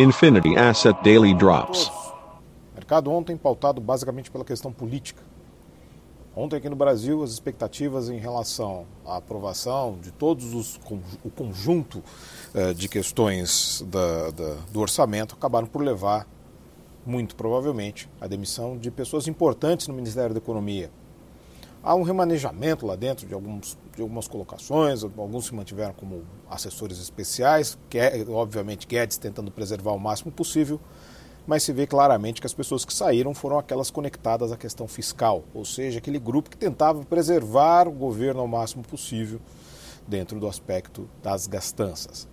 Infinity Asset Daily Drops. Mercado ontem pautado basicamente pela questão política. Ontem aqui no Brasil as expectativas em relação à aprovação de todos os o conjunto eh, de questões da, da, do orçamento acabaram por levar muito provavelmente à demissão de pessoas importantes no Ministério da Economia. Há um remanejamento lá dentro de, alguns, de algumas colocações, alguns se mantiveram como assessores especiais, que é, obviamente Guedes tentando preservar o máximo possível, mas se vê claramente que as pessoas que saíram foram aquelas conectadas à questão fiscal, ou seja, aquele grupo que tentava preservar o governo ao máximo possível dentro do aspecto das gastanças.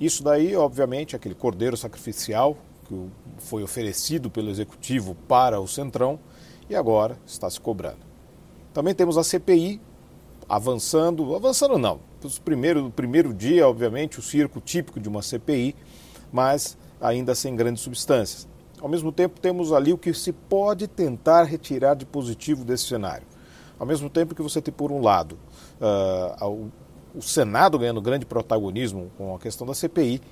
Isso daí, obviamente, aquele cordeiro sacrificial que foi oferecido pelo executivo para o Centrão e agora está se cobrando. Também temos a CPI avançando, avançando não, primeiro, no primeiro dia, obviamente, o circo típico de uma CPI, mas ainda sem grandes substâncias. Ao mesmo tempo, temos ali o que se pode tentar retirar de positivo desse cenário. Ao mesmo tempo que você tem, por um lado, uh, o Senado ganhando grande protagonismo com a questão da CPI,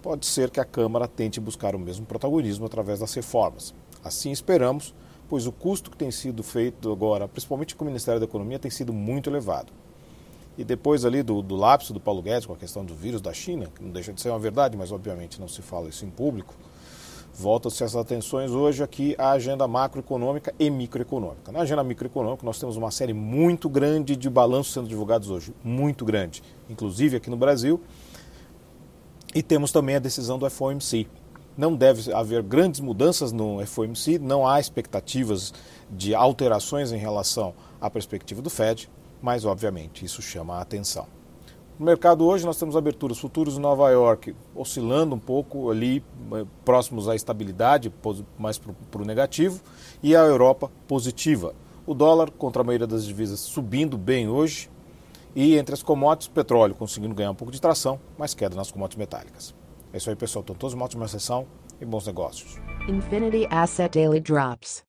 pode ser que a Câmara tente buscar o mesmo protagonismo através das reformas. Assim esperamos, pois o custo que tem sido feito agora, principalmente com o Ministério da Economia, tem sido muito elevado. E depois ali do, do lapso do Paulo Guedes com a questão do vírus da China, que não deixa de ser uma verdade, mas obviamente não se fala isso em público, voltam-se essas atenções hoje aqui à agenda macroeconômica e microeconômica. Na agenda microeconômica nós temos uma série muito grande de balanços sendo divulgados hoje, muito grande, inclusive aqui no Brasil, e temos também a decisão do FOMC, não deve haver grandes mudanças no FOMC, não há expectativas de alterações em relação à perspectiva do Fed, mas obviamente isso chama a atenção. No mercado hoje nós temos aberturas futuros em Nova York oscilando um pouco ali, eh, próximos à estabilidade, mais para o negativo, e a Europa positiva. O dólar contra a maioria das divisas subindo bem hoje, e entre as commodities, petróleo conseguindo ganhar um pouco de tração, mas queda nas commodities metálicas. É isso aí, pessoal. Estão todos uma ótima sessão e bons negócios. Infinity Asset Daily Drops.